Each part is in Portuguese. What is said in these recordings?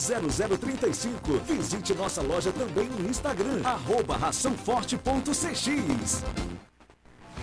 0035. Visite nossa loja também no Instagram, arroba raçãoforte.cx.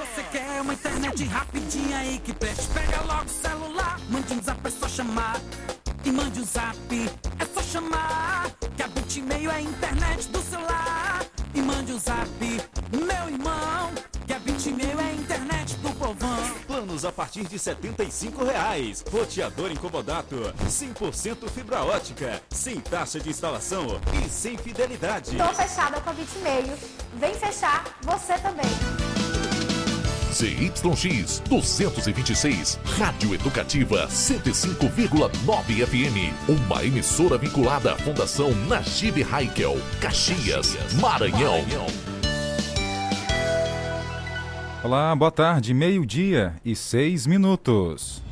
Você quer uma internet rapidinha aí que preste? Pega logo o celular, mande um zap, é só chamar. E mande um zap, é só chamar. Que a Bitmail é a internet do celular. E mande um zap, meu irmão. Que a Bitmail é a internet do povão. Planos a partir de 75 reais. Roteador incomodato, 100% fibra ótica, sem taxa de instalação e sem fidelidade. Tô fechada com a Bitmail. Vem fechar você também. ZYX 226, Rádio Educativa 105,9 FM. Uma emissora vinculada à Fundação Najib Haikel, Caxias, Maranhão. Olá, boa tarde, meio-dia e seis minutos.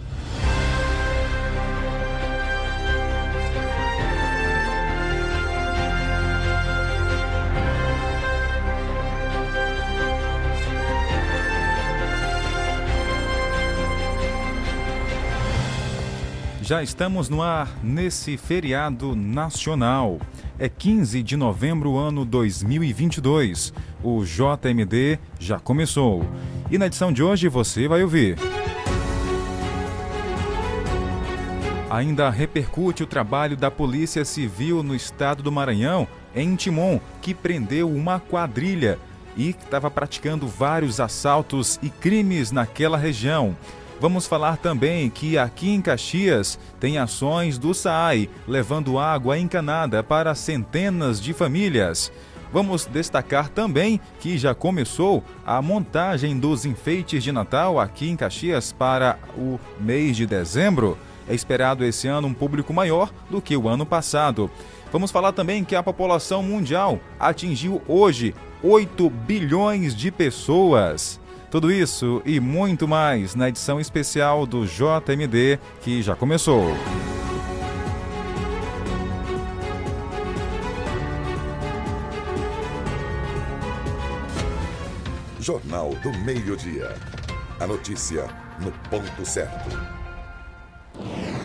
Já estamos no ar nesse feriado nacional. É 15 de novembro, ano 2022. O JMD já começou. E na edição de hoje você vai ouvir. Ainda repercute o trabalho da Polícia Civil no estado do Maranhão, em Timon, que prendeu uma quadrilha e estava praticando vários assaltos e crimes naquela região. Vamos falar também que aqui em Caxias tem ações do SAAI levando água encanada para centenas de famílias. Vamos destacar também que já começou a montagem dos enfeites de Natal aqui em Caxias para o mês de dezembro. É esperado esse ano um público maior do que o ano passado. Vamos falar também que a população mundial atingiu hoje 8 bilhões de pessoas. Tudo isso e muito mais na edição especial do JMD que já começou. Jornal do Meio-Dia. A notícia no ponto certo.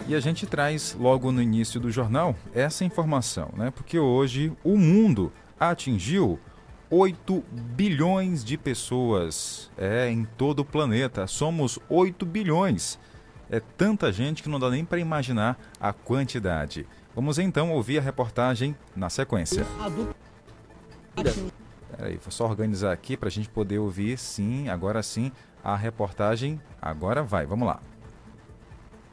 E a gente traz logo no início do jornal essa informação, né? Porque hoje o mundo atingiu 8 bilhões de pessoas é, em todo o planeta. Somos 8 bilhões. É tanta gente que não dá nem para imaginar a quantidade. Vamos então ouvir a reportagem na sequência. Peraí, vou só organizar aqui para a gente poder ouvir, sim, agora sim, a reportagem. Agora vai, vamos lá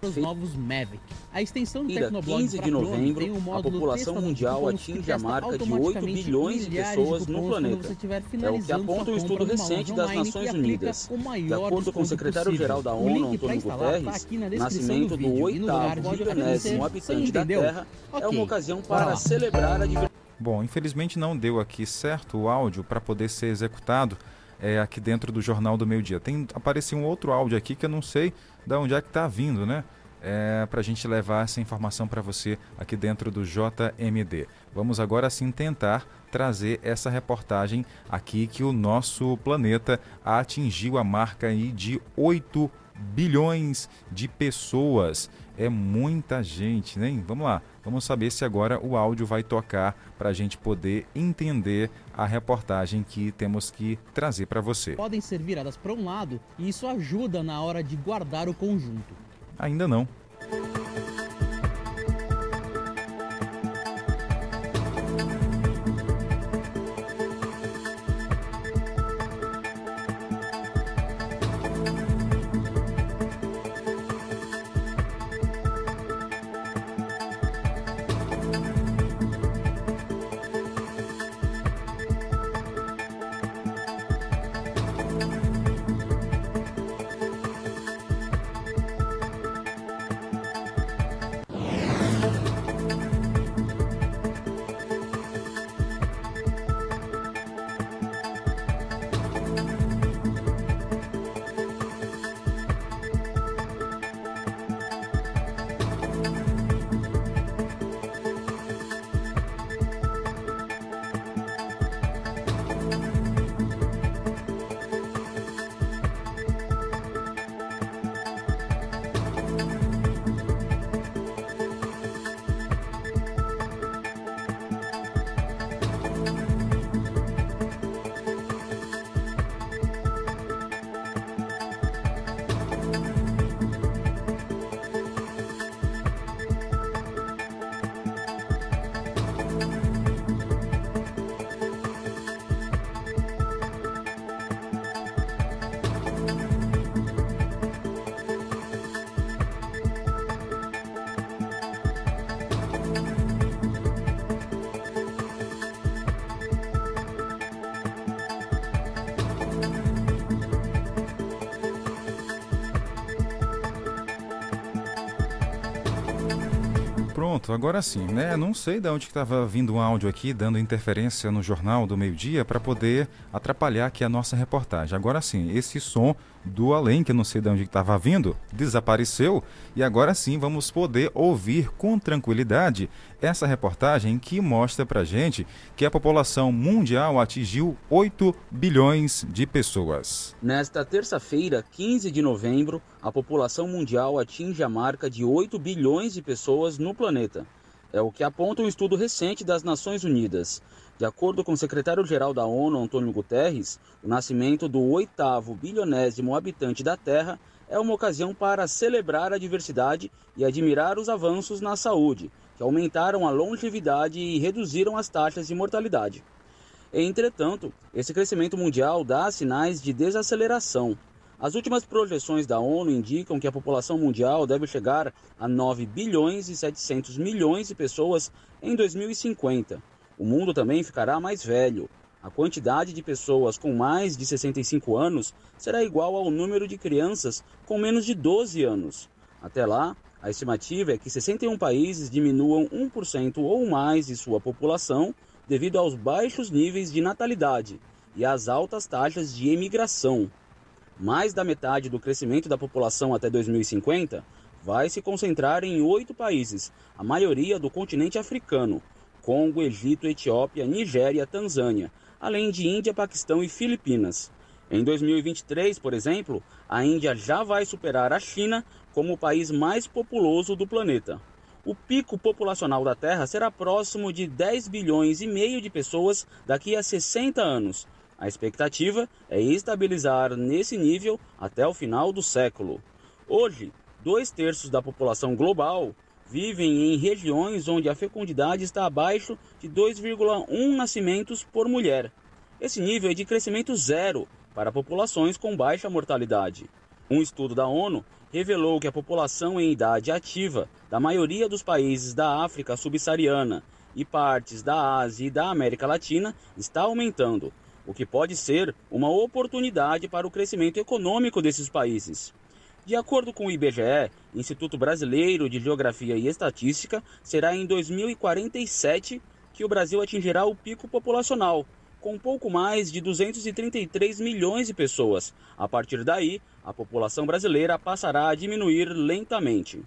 os novos Mavic. A extensão do Tecnoblog 15 de novembro, um a população mundial atinge a marca de 8 bilhões de pessoas no planeta. É o que aponta um estudo recente das Nações Unidas. De acordo com o secretário-geral da ONU, Antônio tá Guterres, nascimento do oitavo bilionésimo habitante da Terra é uma ocasião para celebrar a diversidade. Bom, infelizmente não deu aqui certo o áudio para poder ser executado é, aqui dentro do Jornal do Meio Dia. Tem apareceu um outro áudio aqui que eu não sei de onde é que está vindo, né? É, para a gente levar essa informação para você aqui dentro do JMD. Vamos agora sim tentar trazer essa reportagem aqui que o nosso planeta atingiu a marca aí de 8 bilhões de pessoas. É muita gente, né? Vamos lá, vamos saber se agora o áudio vai tocar para a gente poder entender a reportagem que temos que trazer para você. Podem ser viradas para um lado e isso ajuda na hora de guardar o conjunto. Ainda não. Pronto, agora sim, né? Não sei de onde estava vindo um áudio aqui, dando interferência no jornal do meio-dia para poder atrapalhar aqui a nossa reportagem. Agora sim, esse som do além, que eu não sei de onde estava vindo, desapareceu e agora sim vamos poder ouvir com tranquilidade essa reportagem que mostra para gente que a população mundial atingiu 8 bilhões de pessoas. Nesta terça-feira, 15 de novembro, a população mundial atinge a marca de 8 bilhões de pessoas no planeta. É o que aponta um estudo recente das Nações Unidas. De acordo com o secretário-geral da ONU, Antônio Guterres, o nascimento do oitavo bilionésimo habitante da Terra é uma ocasião para celebrar a diversidade e admirar os avanços na saúde, que aumentaram a longevidade e reduziram as taxas de mortalidade. Entretanto, esse crescimento mundial dá sinais de desaceleração. As últimas projeções da ONU indicam que a população mundial deve chegar a 9 bilhões e 700 milhões de pessoas em 2050 o mundo também ficará mais velho. A quantidade de pessoas com mais de 65 anos será igual ao número de crianças com menos de 12 anos. Até lá, a estimativa é que 61 países diminuam 1% ou mais de sua população devido aos baixos níveis de natalidade e às altas taxas de emigração. Mais da metade do crescimento da população até 2050 vai se concentrar em oito países, a maioria do continente africano, Congo, Egito, Etiópia, Nigéria, Tanzânia, além de Índia, Paquistão e Filipinas. Em 2023, por exemplo, a Índia já vai superar a China como o país mais populoso do planeta. O pico populacional da Terra será próximo de 10 bilhões e meio de pessoas daqui a 60 anos. A expectativa é estabilizar nesse nível até o final do século. Hoje, dois terços da população global vivem em regiões onde a fecundidade está abaixo de 2,1 nascimentos por mulher. Esse nível é de crescimento zero para populações com baixa mortalidade. Um estudo da ONU revelou que a população em idade ativa da maioria dos países da África subsaariana e partes da Ásia e da América Latina está aumentando, o que pode ser uma oportunidade para o crescimento econômico desses países. De acordo com o IBGE, Instituto Brasileiro de Geografia e Estatística, será em 2047 que o Brasil atingirá o pico populacional, com pouco mais de 233 milhões de pessoas. A partir daí, a população brasileira passará a diminuir lentamente.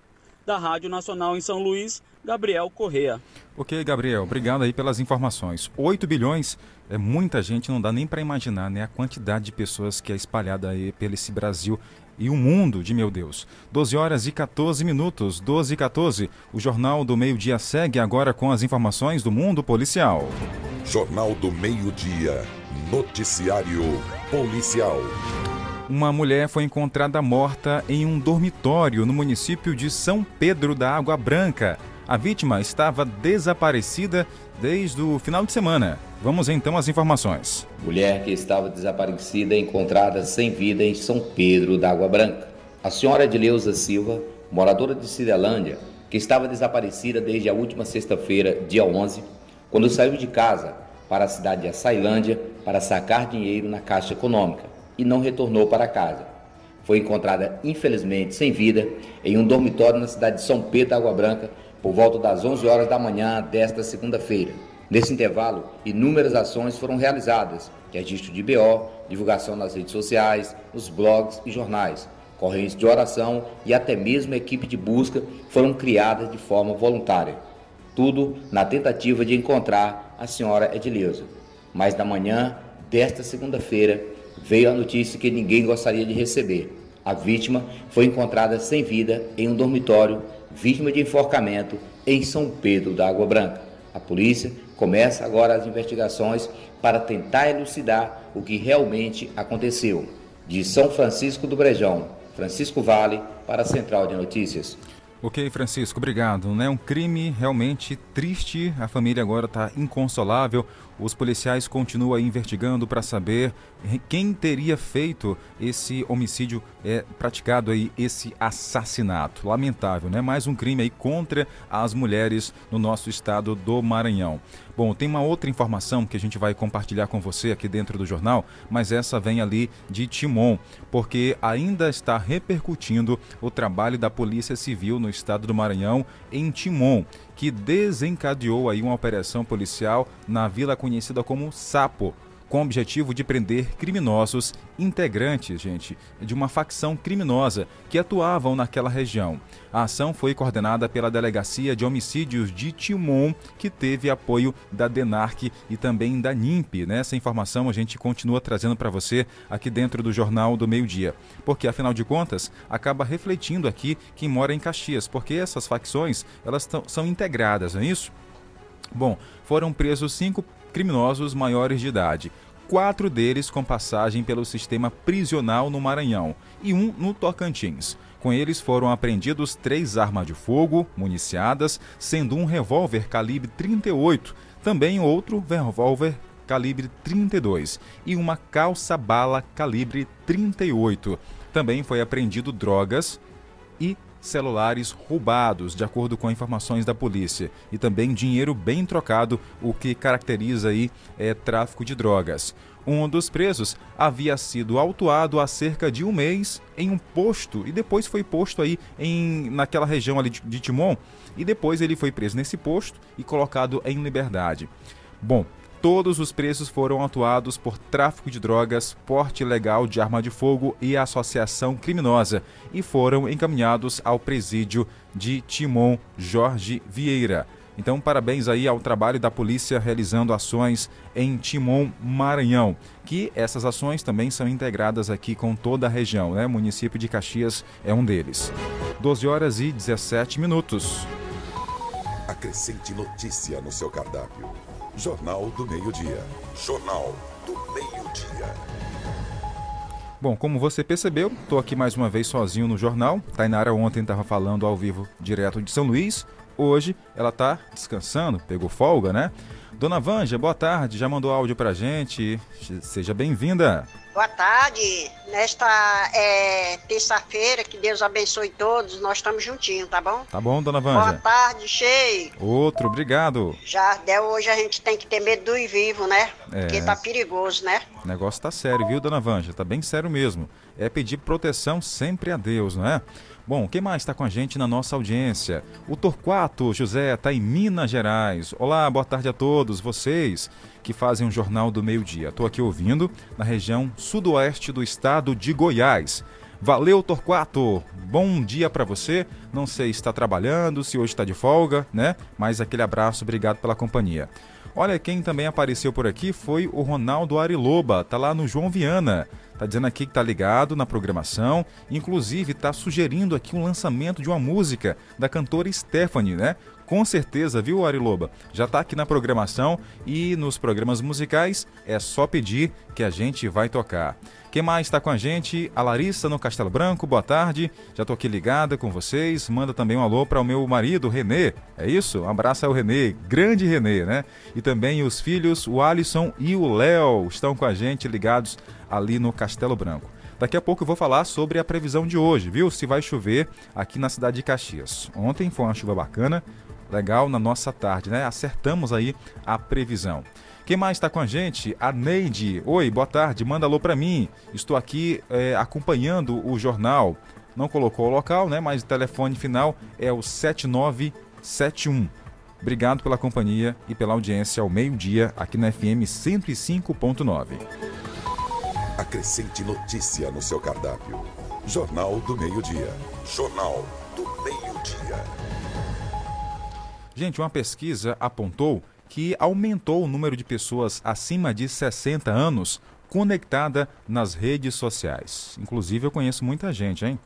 Da Rádio Nacional em São Luís, Gabriel Correa. Ok, Gabriel, obrigado aí pelas informações. 8 bilhões é muita gente, não dá nem para imaginar né, a quantidade de pessoas que é espalhada aí pelo esse Brasil e o mundo de meu Deus. 12 horas e 14 minutos, 12 e 14. O Jornal do Meio-Dia segue agora com as informações do mundo policial. Jornal do Meio-Dia, noticiário policial. Uma mulher foi encontrada morta em um dormitório no município de São Pedro da Água Branca. A vítima estava desaparecida desde o final de semana. Vamos então às informações. Mulher que estava desaparecida encontrada sem vida em São Pedro da Água Branca. A senhora Edileuza Silva, moradora de Cidelândia, que estava desaparecida desde a última sexta-feira, dia 11, quando saiu de casa para a cidade de Açailândia para sacar dinheiro na Caixa Econômica e não retornou para casa. Foi encontrada, infelizmente, sem vida em um dormitório na cidade de São Pedro da Água Branca por volta das 11 horas da manhã desta segunda-feira. Nesse intervalo, inúmeras ações foram realizadas, registro de BO, divulgação nas redes sociais, nos blogs e jornais, correntes de oração e até mesmo equipe de busca foram criadas de forma voluntária. Tudo na tentativa de encontrar a senhora Edileuza. Mas na manhã desta segunda-feira veio a notícia que ninguém gostaria de receber. A vítima foi encontrada sem vida em um dormitório, vítima de enforcamento em São Pedro da Água Branca. A polícia começa agora as investigações para tentar elucidar o que realmente aconteceu. De São Francisco do Brejão, Francisco Vale, para a Central de Notícias. Ok, Francisco, obrigado. É um crime realmente triste. A família agora está inconsolável. Os policiais continuam investigando para saber quem teria feito esse homicídio é, praticado aí, esse assassinato. Lamentável, né? Mais um crime aí contra as mulheres no nosso estado do Maranhão. Bom, tem uma outra informação que a gente vai compartilhar com você aqui dentro do jornal, mas essa vem ali de Timon, porque ainda está repercutindo o trabalho da Polícia Civil no estado do Maranhão, em Timon, que desencadeou aí uma operação policial na vila conhecida como Sapo, com o objetivo de prender criminosos integrantes, gente, de uma facção criminosa que atuavam naquela região. A ação foi coordenada pela Delegacia de Homicídios de Timon, que teve apoio da DENARC e também da NIMP. Nessa informação a gente continua trazendo para você aqui dentro do Jornal do Meio Dia, porque afinal de contas acaba refletindo aqui quem mora em Caxias, porque essas facções elas são integradas, não é isso? Bom, foram presos cinco criminosos maiores de idade. Quatro deles com passagem pelo sistema prisional no Maranhão e um no Tocantins. Com eles foram apreendidos três armas de fogo municiadas, sendo um revólver calibre 38, também outro revólver calibre 32 e uma calça-bala calibre 38. Também foi apreendido drogas e celulares roubados, de acordo com informações da polícia, e também dinheiro bem trocado, o que caracteriza aí é tráfico de drogas. Um dos presos havia sido autuado há cerca de um mês em um posto e depois foi posto aí em naquela região ali de, de Timon e depois ele foi preso nesse posto e colocado em liberdade. Bom, Todos os presos foram atuados por tráfico de drogas, porte ilegal de arma de fogo e associação criminosa e foram encaminhados ao presídio de Timon Jorge Vieira. Então, parabéns aí ao trabalho da polícia realizando ações em Timon, Maranhão, que essas ações também são integradas aqui com toda a região, né? O município de Caxias é um deles. 12 horas e 17 minutos. Acrescente notícia no seu cardápio. Jornal do Meio-Dia. Jornal do Meio-Dia. Bom, como você percebeu, estou aqui mais uma vez sozinho no jornal. Tainara ontem estava falando ao vivo direto de São Luís. Hoje ela está descansando, pegou folga, né? Dona Vanja, boa tarde, já mandou áudio pra gente. Seja bem-vinda. Boa tarde. Nesta é, terça-feira, que Deus abençoe todos, nós estamos juntinhos, tá bom? Tá bom, dona Vanja. Boa tarde, cheio. Outro, obrigado. Já até hoje a gente tem que ter medo do ir vivo, né? É. Porque tá perigoso, né? O negócio tá sério, viu, dona Vanja? Tá bem sério mesmo. É pedir proteção sempre a Deus, não é? Bom, quem mais está com a gente na nossa audiência? O Torquato José está em Minas Gerais. Olá, boa tarde a todos vocês que fazem o Jornal do Meio Dia. Estou aqui ouvindo na região sudoeste do estado de Goiás. Valeu, Torquato! Bom dia para você. Não sei se está trabalhando, se hoje está de folga, né? Mas aquele abraço, obrigado pela companhia. Olha, quem também apareceu por aqui foi o Ronaldo Ariloba, tá lá no João Viana. Tá dizendo aqui que tá ligado na programação, inclusive tá sugerindo aqui um lançamento de uma música da cantora Stephanie, né? Com certeza, viu, Ariloba? Já tá aqui na programação e nos programas musicais é só pedir que a gente vai tocar. Quem mais está com a gente? A Larissa no Castelo Branco, boa tarde. Já tô aqui ligada com vocês. Manda também um alô para o meu marido, Renê. É isso? Um abraço ao Renê, grande Renê, né? E também os filhos, o Alisson e o Léo, estão com a gente ligados ali no Castelo Branco. Daqui a pouco eu vou falar sobre a previsão de hoje, viu? Se vai chover aqui na cidade de Caxias. Ontem foi uma chuva bacana, legal na nossa tarde, né? Acertamos aí a previsão. Quem mais está com a gente? A Neide. Oi, boa tarde. Manda alô para mim. Estou aqui é, acompanhando o jornal. Não colocou o local, né? Mas o telefone final é o 7971. Obrigado pela companhia e pela audiência ao meio-dia aqui na FM 105.9. Acrescente notícia no seu cardápio. Jornal do Meio-Dia. Jornal do Meio-Dia. Gente, uma pesquisa apontou que aumentou o número de pessoas acima de 60 anos conectada nas redes sociais. Inclusive, eu conheço muita gente, hein?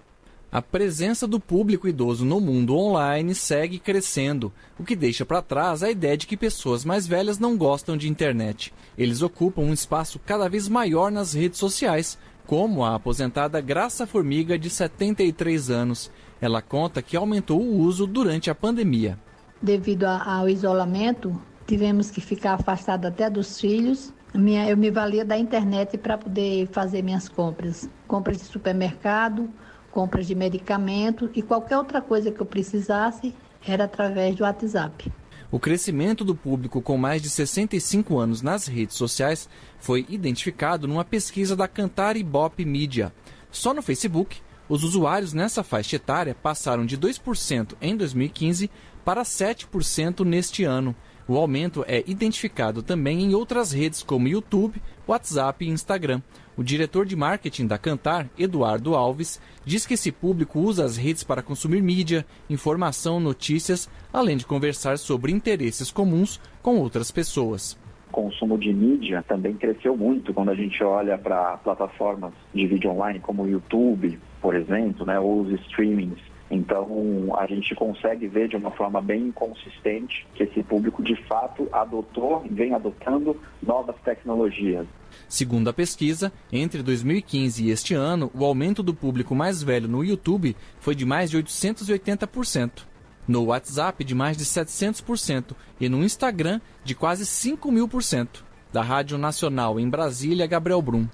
A presença do público idoso no mundo online segue crescendo, o que deixa para trás a ideia de que pessoas mais velhas não gostam de internet. Eles ocupam um espaço cada vez maior nas redes sociais, como a aposentada Graça Formiga, de 73 anos. Ela conta que aumentou o uso durante a pandemia. Devido ao isolamento, tivemos que ficar afastado até dos filhos. Minha, eu me valia da internet para poder fazer minhas compras. Compras de supermercado, compras de medicamento e qualquer outra coisa que eu precisasse era através do WhatsApp. O crescimento do público com mais de 65 anos nas redes sociais foi identificado numa pesquisa da Cantar Ibope Media. Só no Facebook, Os usuários nessa faixa etária passaram de 2% em 2015 para 7% neste ano. O aumento é identificado também em outras redes como YouTube, WhatsApp e Instagram. O diretor de marketing da Cantar, Eduardo Alves, diz que esse público usa as redes para consumir mídia, informação, notícias, além de conversar sobre interesses comuns com outras pessoas consumo de mídia também cresceu muito quando a gente olha para plataformas de vídeo online como o YouTube, por exemplo, né, ou os streamings. Então, a gente consegue ver de uma forma bem consistente que esse público de fato adotou e vem adotando novas tecnologias. Segundo a pesquisa, entre 2015 e este ano, o aumento do público mais velho no YouTube foi de mais de 880%, no WhatsApp de mais de 700% e no Instagram de quase 5 mil por cento. Da Rádio Nacional em Brasília, Gabriel Brum.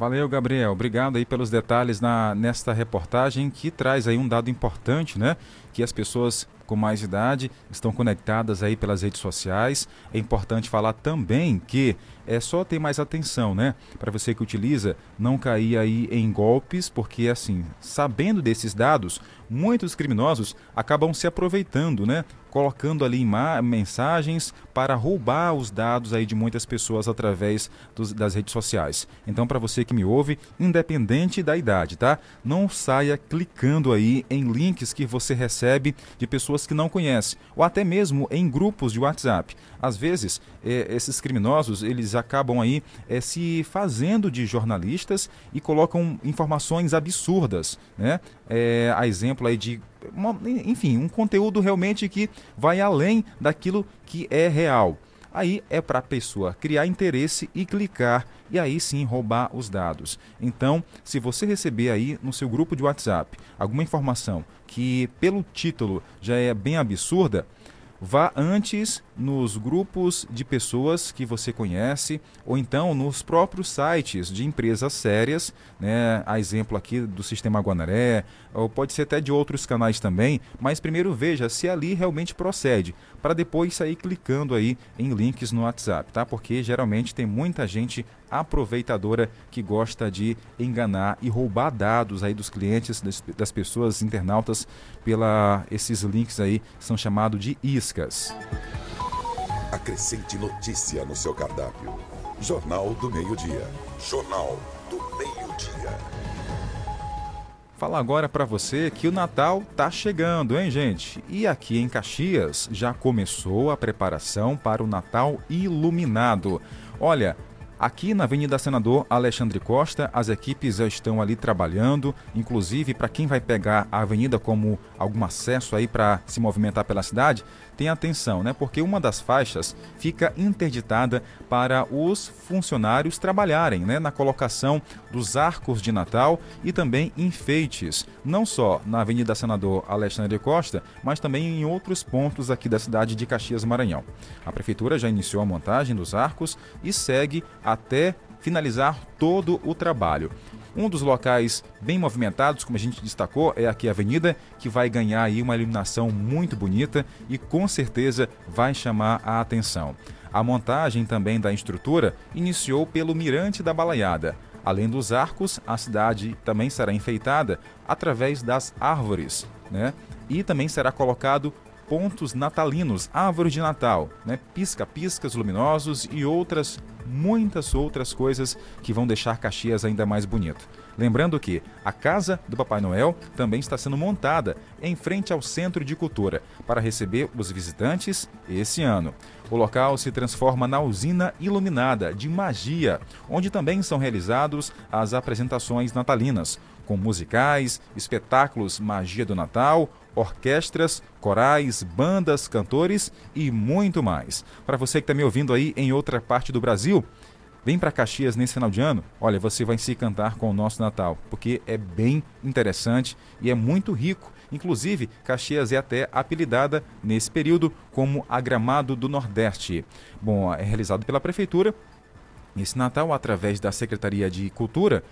Valeu, Gabriel. Obrigado aí pelos detalhes na, nesta reportagem que traz aí um dado importante, né? Que as pessoas com mais idade estão conectadas aí pelas redes sociais. É importante falar também que é só ter mais atenção, né? Para você que utiliza, não cair aí em golpes, porque assim, sabendo desses dados, muitos criminosos acabam se aproveitando, né? Colocando ali mensagens para roubar os dados aí de muitas pessoas através dos, das redes sociais. Então, para você que me ouve, independente da idade, tá? Não saia clicando aí em links que você recebe de pessoas que não conhece, ou até mesmo em grupos de WhatsApp. Às vezes, é, esses criminosos, eles acabam aí é, se fazendo de jornalistas e colocam informações absurdas, né? É, a exemplo aí de uma, enfim, um conteúdo realmente que vai além daquilo que é real. Aí é para a pessoa criar interesse e clicar e aí sim roubar os dados. Então, se você receber aí no seu grupo de WhatsApp alguma informação que pelo título já é bem absurda, vá antes nos grupos de pessoas que você conhece ou então nos próprios sites de empresas sérias, né? A exemplo aqui do Sistema Guanaré, ou pode ser até de outros canais também, mas primeiro veja se ali realmente procede, para depois sair clicando aí em links no WhatsApp, tá? Porque geralmente tem muita gente aproveitadora que gosta de enganar e roubar dados aí dos clientes, das, pessoas internautas pela esses links aí são chamados de Acrescente notícia no seu cardápio. Jornal do Meio-Dia. Jornal do Meio-Dia. Fala agora para você que o Natal tá chegando, hein, gente? E aqui em Caxias já começou a preparação para o Natal iluminado. Olha, Aqui na Avenida Senador Alexandre Costa, as equipes já estão ali trabalhando, inclusive para quem vai pegar a avenida como algum acesso aí para se movimentar pela cidade, tenha atenção, né? Porque uma das faixas fica interditada para os funcionários trabalharem, né? Na colocação dos arcos de Natal e também enfeites, não só na Avenida Senador Alexandre Costa, mas também em outros pontos aqui da cidade de Caxias Maranhão. A prefeitura já iniciou a montagem dos arcos e segue até finalizar todo o trabalho. Um dos locais bem movimentados, como a gente destacou, é aqui a avenida, que vai ganhar aí uma iluminação muito bonita e com certeza vai chamar a atenção. A montagem também da estrutura iniciou pelo Mirante da Balaiada. Além dos arcos, a cidade também será enfeitada através das árvores, né? E também será colocado pontos natalinos, árvore de Natal, né? pisca-piscas luminosos e outras muitas outras coisas que vão deixar Caxias ainda mais bonito. Lembrando que a Casa do Papai Noel também está sendo montada em frente ao Centro de Cultura para receber os visitantes esse ano. O local se transforma na usina iluminada de magia, onde também são realizados as apresentações natalinas, com musicais, espetáculos Magia do Natal, orquestras, corais, bandas, cantores e muito mais. Para você que está me ouvindo aí em outra parte do Brasil, vem para Caxias nesse final de ano, olha, você vai se cantar com o nosso Natal, porque é bem interessante e é muito rico. Inclusive, Caxias é até apelidada nesse período como a Gramado do Nordeste. Bom, é realizado pela Prefeitura. Esse Natal, através da Secretaria de Cultura,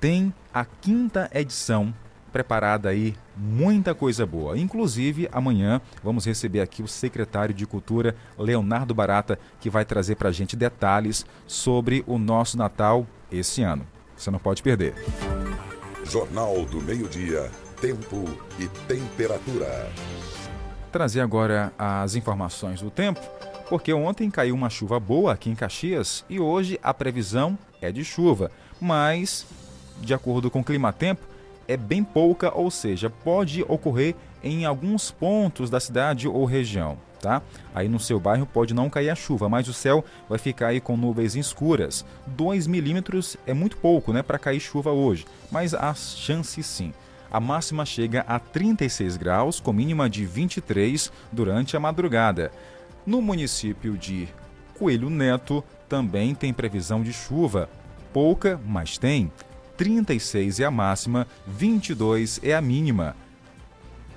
tem a quinta edição preparada aí muita coisa boa. Inclusive, amanhã vamos receber aqui o secretário de Cultura, Leonardo Barata, que vai trazer para a gente detalhes sobre o nosso Natal esse ano. Você não pode perder. Jornal do Meio-Dia, Tempo e Temperatura. Trazer agora as informações do tempo, porque ontem caiu uma chuva boa aqui em Caxias e hoje a previsão é de chuva, mas, de acordo com o clima-tempo, é bem pouca, ou seja, pode ocorrer em alguns pontos da cidade ou região tá? Aí no seu bairro pode não cair a chuva, mas o céu vai ficar aí com nuvens escuras. 2 milímetros é muito pouco, né, para cair chuva hoje, mas há chance sim. A máxima chega a 36 graus, com mínima de 23 durante a madrugada. No município de Coelho Neto também tem previsão de chuva. Pouca, mas tem. 36 é a máxima, 22 é a mínima.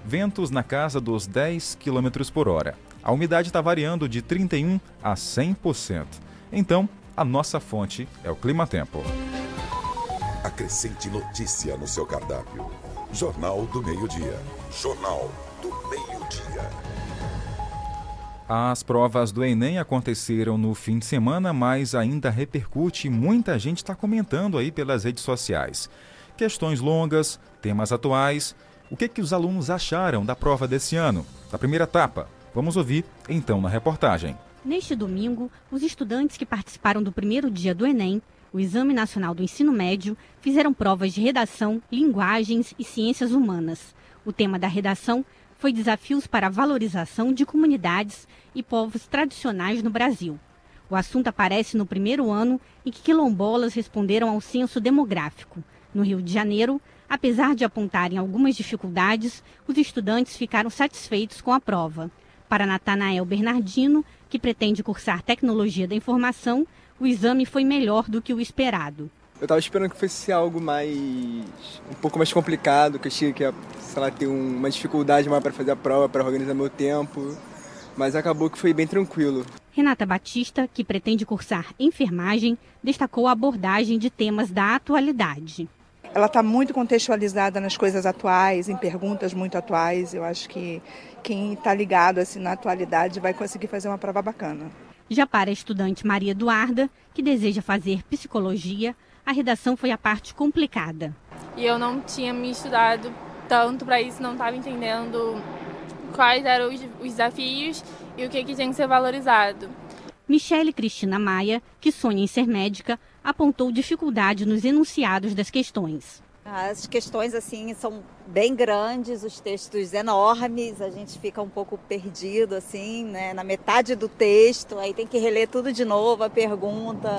Ventos na casa dos 10 km por hora. A umidade está variando de 31% a 100%. Então, a nossa fonte é o Clima Tempo. Acrescente notícia no seu cardápio. Jornal do Meio-Dia. Jornal As provas do Enem aconteceram no fim de semana, mas ainda repercute e muita gente está comentando aí pelas redes sociais. Questões longas, temas atuais. O que, que os alunos acharam da prova desse ano? Da primeira etapa, Vamos ouvir então na reportagem. Neste domingo, os estudantes que participaram do primeiro dia do Enem, o Exame Nacional do Ensino Médio, fizeram provas de redação, linguagens e ciências humanas. O tema da redação foi desafios para a valorização de comunidades e povos tradicionais no Brasil. O assunto aparece no primeiro ano em que quilombolas responderam ao censo demográfico. No Rio de Janeiro, apesar de apontarem algumas dificuldades, os estudantes ficaram satisfeitos com a prova. Para Natanael Bernardino, que pretende cursar Tecnologia da Informação, o exame foi melhor do que o esperado. Eu estava esperando que fosse algo mais. um pouco mais complicado, que eu tinha que, sei lá, ter uma dificuldade maior para fazer a prova, para organizar meu tempo. Mas acabou que foi bem tranquilo. Renata Batista, que pretende cursar enfermagem, destacou a abordagem de temas da atualidade ela está muito contextualizada nas coisas atuais, em perguntas muito atuais. Eu acho que quem está ligado assim na atualidade vai conseguir fazer uma prova bacana. Já para a estudante Maria Eduarda, que deseja fazer psicologia, a redação foi a parte complicada. E eu não tinha me estudado tanto para isso, não estava entendendo quais eram os, desafios e o que, que tinha que ser valorizado. Michele Cristina Maia, que sonha em ser médica, apontou dificuldade nos enunciados das questões. As questões assim são bem grandes, os textos enormes, a gente fica um pouco perdido assim, né, na metade do texto, aí tem que reler tudo de novo, a pergunta,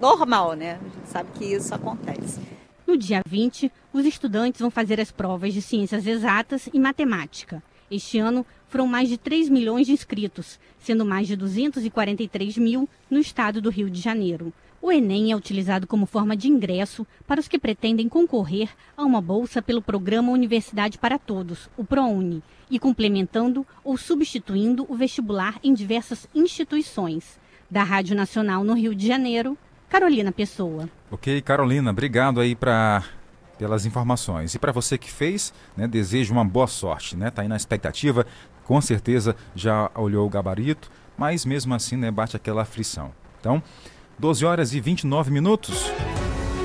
normal, né? A gente sabe que isso acontece. No dia 20, os estudantes vão fazer as provas de ciências exatas e matemática. Este ano foram mais de 3 milhões de inscritos, sendo mais de 243 mil no estado do Rio de Janeiro. O Enem é utilizado como forma de ingresso para os que pretendem concorrer a uma bolsa pelo programa Universidade para Todos, o ProUni, e complementando ou substituindo o vestibular em diversas instituições. Da Rádio Nacional no Rio de Janeiro, Carolina Pessoa. Ok, Carolina, obrigado aí para pelas informações. E para você que fez, né, desejo uma boa sorte, né? Tá aí na expectativa, com certeza já olhou o gabarito, mas mesmo assim, né, bate aquela aflição. Então, 12 horas e 29 minutos.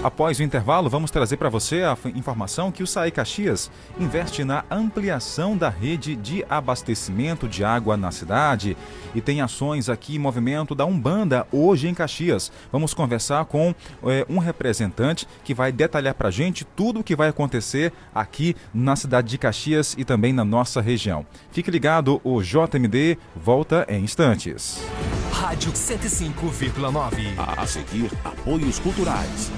Após o intervalo, vamos trazer para você a informação que o SAI Caxias investe na ampliação da rede de abastecimento de água na cidade e tem ações aqui em movimento da Umbanda hoje em Caxias. Vamos conversar com é, um representante que vai detalhar para a gente tudo o que vai acontecer aqui na cidade de Caxias e também na nossa região. Fique ligado, o JMD volta em instantes. Rádio 105,9. A seguir, apoios culturais.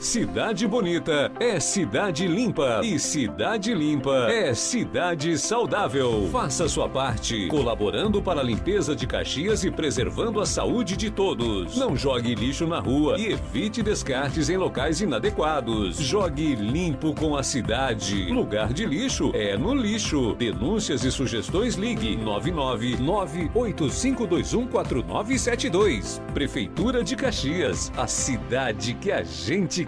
Cidade Bonita é cidade limpa e cidade limpa é cidade saudável. Faça sua parte, colaborando para a limpeza de Caxias e preservando a saúde de todos. Não jogue lixo na rua e evite descartes em locais inadequados. Jogue limpo com a cidade. Lugar de lixo é no lixo. Denúncias e sugestões ligue 99985214972. Prefeitura de Caxias, a cidade que a gente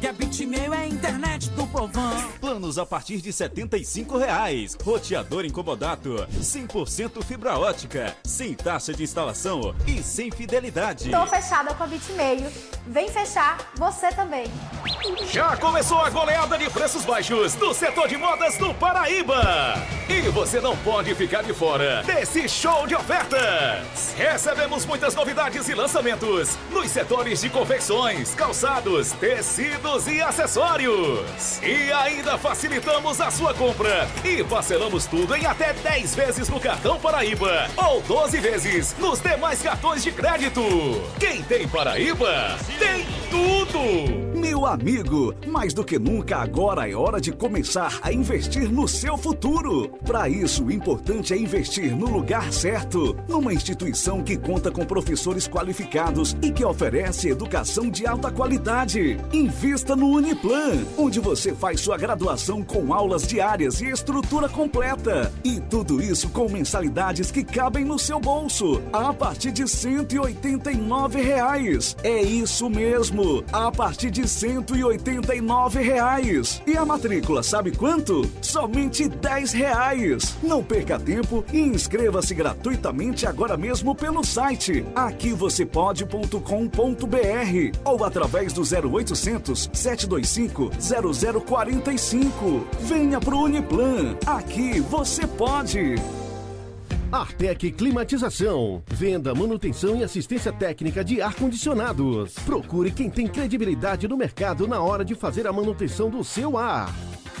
que a Bitmail é a internet do povão. Planos a partir de 75 reais. Roteador incomodato, 100% fibra ótica, sem taxa de instalação e sem fidelidade. Tô fechada com a Bitmail. Vem fechar você também. Já começou a goleada de preços baixos do setor de modas do Paraíba. E você não pode ficar de fora desse show de ofertas. Recebemos muitas novidades e lançamentos nos setores de confecções, calçados, tecidos e acessórios. E ainda facilitamos a sua compra e parcelamos tudo em até 10 vezes no cartão Paraíba ou 12 vezes nos demais cartões de crédito. Quem tem Paraíba, tem tudo! Meu amigo, mais do que nunca agora é hora de começar a investir no seu futuro. Para isso, o importante é investir no lugar certo, numa instituição que conta com professores qualificados e que oferece educação de alta qualidade. Invista no Uniplan, onde você faz sua graduação com aulas diárias e estrutura completa. E tudo isso com mensalidades que cabem no seu bolso, a partir de 189 reais. É isso mesmo, a partir de 189 reais. E a matrícula, sabe quanto? Somente 10 reais. Não perca tempo e inscreva-se gratuitamente agora mesmo pelo site aqui você pode.com.br ou através do 0800 725 0045. Venha pro Uniplan. Aqui você pode. Artec Climatização. Venda, manutenção e assistência técnica de ar-condicionados. Procure quem tem credibilidade no mercado na hora de fazer a manutenção do seu ar.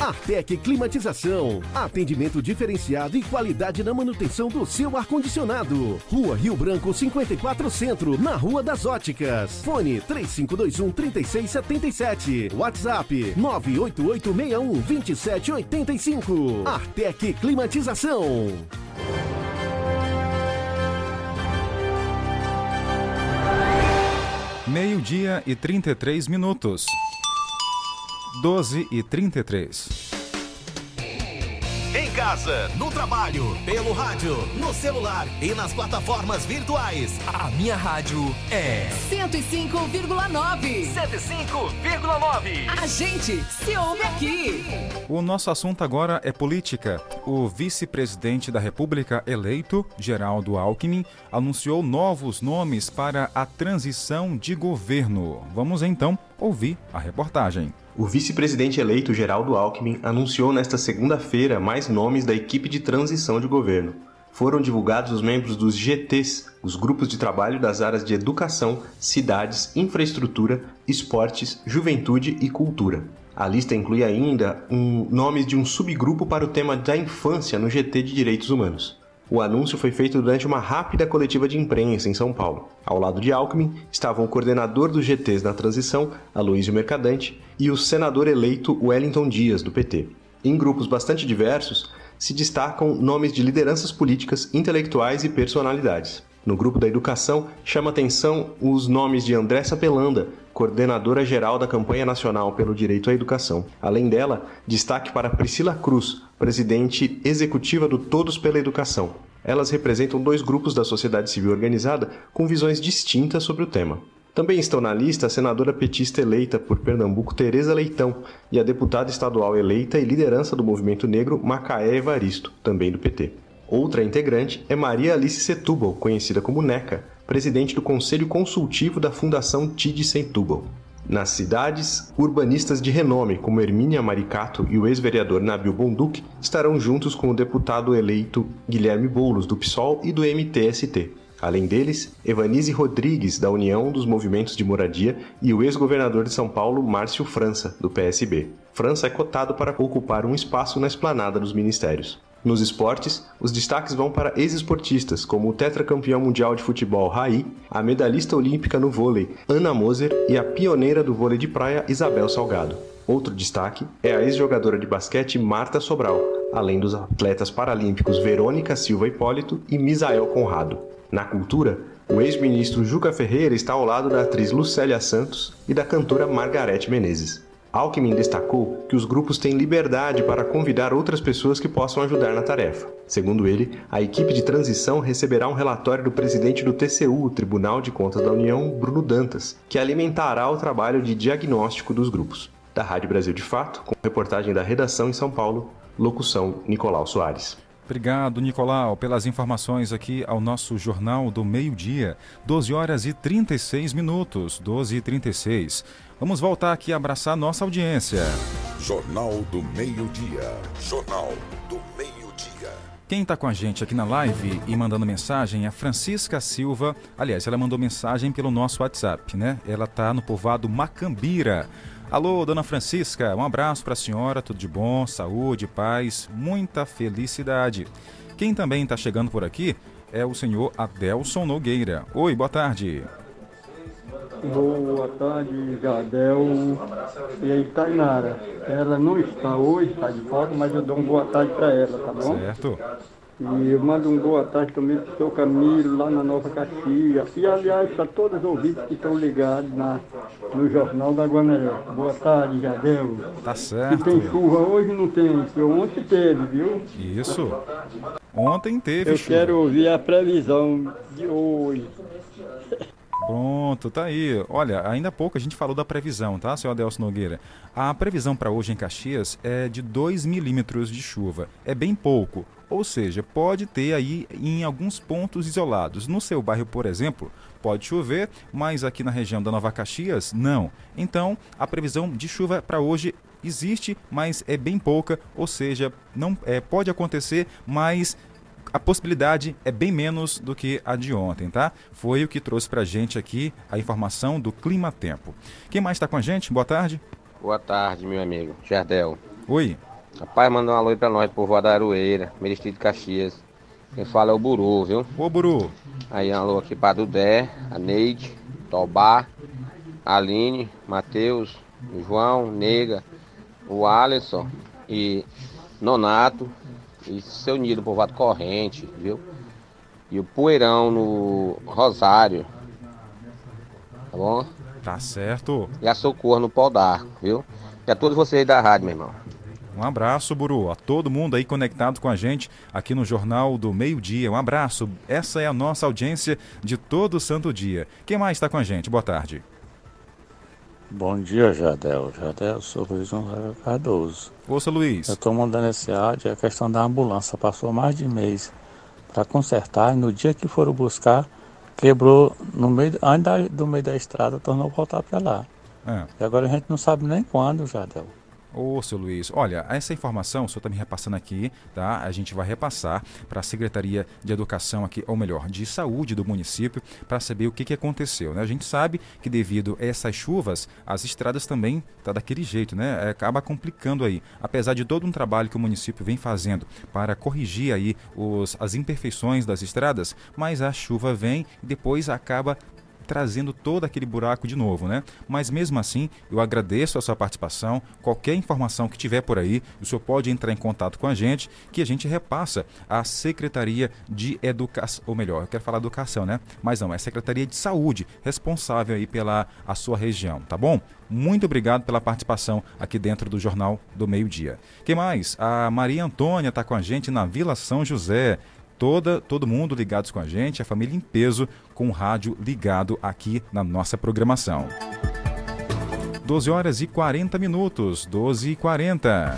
Artec Climatização. Atendimento diferenciado e qualidade na manutenção do seu ar-condicionado. Rua Rio Branco 54 Centro, na Rua das Óticas. Fone 3521 3677. WhatsApp 98861 2785. Artec Climatização. Meio-dia e 33 minutos. 12 e 33. Em casa, no trabalho, pelo rádio, no celular e nas plataformas virtuais. A minha rádio é 105,9. 105,9. A gente se ouve aqui. O nosso assunto agora é política. O vice-presidente da República eleito, Geraldo Alckmin, anunciou novos nomes para a transição de governo. Vamos então ouvir a reportagem. O vice-presidente eleito Geraldo Alckmin anunciou nesta segunda-feira mais nomes da equipe de transição de governo. Foram divulgados os membros dos GTs, os grupos de trabalho das áreas de educação, cidades, infraestrutura, esportes, juventude e cultura. A lista inclui ainda um nomes de um subgrupo para o tema da infância no GT de Direitos Humanos. O anúncio foi feito durante uma rápida coletiva de imprensa em São Paulo. Ao lado de Alckmin estavam o coordenador dos GTs na transição, Aloysio Mercadante, e o senador eleito Wellington Dias, do PT. Em grupos bastante diversos, se destacam nomes de lideranças políticas, intelectuais e personalidades. No grupo da educação, chama atenção os nomes de Andressa Pelanda, coordenadora geral da campanha nacional pelo direito à educação. Além dela, destaque para Priscila Cruz, presidente executiva do Todos pela Educação. Elas representam dois grupos da sociedade civil organizada com visões distintas sobre o tema. Também estão na lista a senadora petista eleita por Pernambuco Tereza Leitão e a deputada estadual eleita e liderança do movimento negro Macaé Evaristo, também do PT. Outra integrante é Maria Alice Setúbal, conhecida como NECA, presidente do Conselho Consultivo da Fundação TID Setúbal. Nas cidades, urbanistas de renome como Hermínia Maricato e o ex-vereador Nabil Bonduc estarão juntos com o deputado eleito Guilherme Boulos, do PSOL e do MTST. Além deles, Evanise Rodrigues, da União dos Movimentos de Moradia, e o ex-governador de São Paulo, Márcio França, do PSB. França é cotado para ocupar um espaço na esplanada dos ministérios. Nos esportes, os destaques vão para ex-esportistas, como o tetracampeão mundial de futebol Raí, a medalhista olímpica no vôlei Ana Moser e a pioneira do vôlei de praia Isabel Salgado. Outro destaque é a ex-jogadora de basquete Marta Sobral, além dos atletas paralímpicos Verônica Silva Hipólito e Misael Conrado. Na cultura, O ex-ministro Juca Ferreira está ao lado da atriz Lucélia Santos e da cantora Margarete Menezes. Alckmin destacou que os grupos têm liberdade para convidar outras pessoas que possam ajudar na tarefa. Segundo ele, a equipe de transição receberá um relatório do presidente do TCU, Tribunal de Contas da União, Bruno Dantas, que alimentará o trabalho de diagnóstico dos grupos. Da Rádio Brasil de Fato, com reportagem da redação em São Paulo, locução Nicolau Soares. Obrigado, Nicolau, pelas informações aqui ao nosso Jornal do Meio-Dia. 12 horas e 36 minutos, 12 e 36. Vamos voltar aqui a abraçar nossa audiência. Jornal do Meio-Dia. Jornal do Meio-Dia. Quem está com a gente aqui na live e mandando mensagem é a Francisca Silva. Aliás, ela mandou mensagem pelo nosso WhatsApp, né? Ela está no povoado Macambira. Alô, dona Francisca, um abraço para a senhora, tudo de bom, saúde, paz, muita felicidade. Quem também está chegando por aqui é o senhor Adelson Nogueira. Oi, boa tarde. Boa tarde, Jadel e aí, Tainara. Ela não está hoje, está de volta, mas eu dou uma boa tarde para ela, tá bom? Certo. E eu mando um boa tarde também para o seu Camilo, lá na Nova Caxias. E, aliás, para todos os ouvintes que estão ligados na, no Jornal da Guané. Boa tarde, Jadel. Tá certo. Se tem chuva hoje, não tem. porque Ontem teve, viu? Isso. Ontem teve Eu chuva. quero ouvir a previsão de hoje. Pronto, tá aí. Olha, ainda há pouco a gente falou da previsão, tá, senhor Adelson Nogueira? A previsão para hoje em Caxias é de 2 milímetros de chuva. É bem pouco. Ou seja, pode ter aí em alguns pontos isolados. No seu bairro, por exemplo, pode chover, mas aqui na região da Nova Caxias, não. Então, a previsão de chuva para hoje existe, mas é bem pouca, ou seja, não é, pode acontecer, mas a possibilidade é bem menos do que a de ontem, tá? Foi o que trouxe pra gente aqui a informação do Clima Tempo. Quem mais está com a gente? Boa tarde. Boa tarde, meu amigo. Jardel. Oi. Rapaz, manda um alô aí pra nós, povo da Aroeira, Merecido de Caxias. Quem fala é o Buru, viu? Ô, Buru. Aí um alô aqui pra Dudé, a Neide, Tobá, Aline, Matheus, João, Nega, o Alisson e Nonato e seu Nilo, povoado corrente, viu? E o Poeirão no Rosário. Tá bom? Tá certo. E a Socorro no Pau d'Arco, viu? E a todos vocês da rádio, meu irmão. Um abraço, Buru. A todo mundo aí conectado com a gente aqui no Jornal do Meio Dia. Um abraço. Essa é a nossa audiência de todo santo dia. Quem mais está com a gente? Boa tarde. Bom dia, Jadel. Jadel, sou Luiz Gonzaga Cardoso. Ouça, Luiz. Eu estou mandando esse áudio, é a questão da ambulância. Passou mais de mês para consertar e no dia que foram buscar, quebrou no meio, ainda do meio da estrada, tornou voltar para lá. É. E agora a gente não sabe nem quando, Jadel. Ô, seu Luiz, olha, essa informação o senhor está me repassando aqui, tá? A gente vai repassar para a Secretaria de Educação aqui, ou melhor, de Saúde do município, para saber o que, que aconteceu, né? A gente sabe que devido a essas chuvas, as estradas também tá daquele jeito, né? É, acaba complicando aí. Apesar de todo um trabalho que o município vem fazendo para corrigir aí os, as imperfeições das estradas, mas a chuva vem e depois acaba trazendo todo aquele buraco de novo, né? Mas mesmo assim, eu agradeço a sua participação. Qualquer informação que tiver por aí, o senhor pode entrar em contato com a gente, que a gente repassa à Secretaria de Educação, ou melhor, eu quero falar educação, né? Mas não, é a Secretaria de Saúde, responsável aí pela a sua região, tá bom? Muito obrigado pela participação aqui dentro do Jornal do Meio Dia. Quem mais? A Maria Antônia está com a gente na Vila São José toda, todo mundo ligados com a gente, a família em peso, com o rádio ligado aqui na nossa programação. 12 horas e 40 minutos, 12 e 40.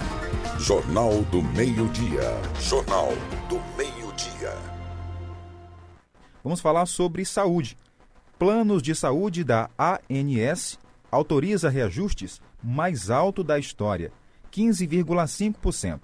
Jornal do Meio-Dia. Jornal do Meio-Dia. Vamos falar sobre saúde. Planos de saúde da ANS autoriza reajustes mais alto da história, 15,5%.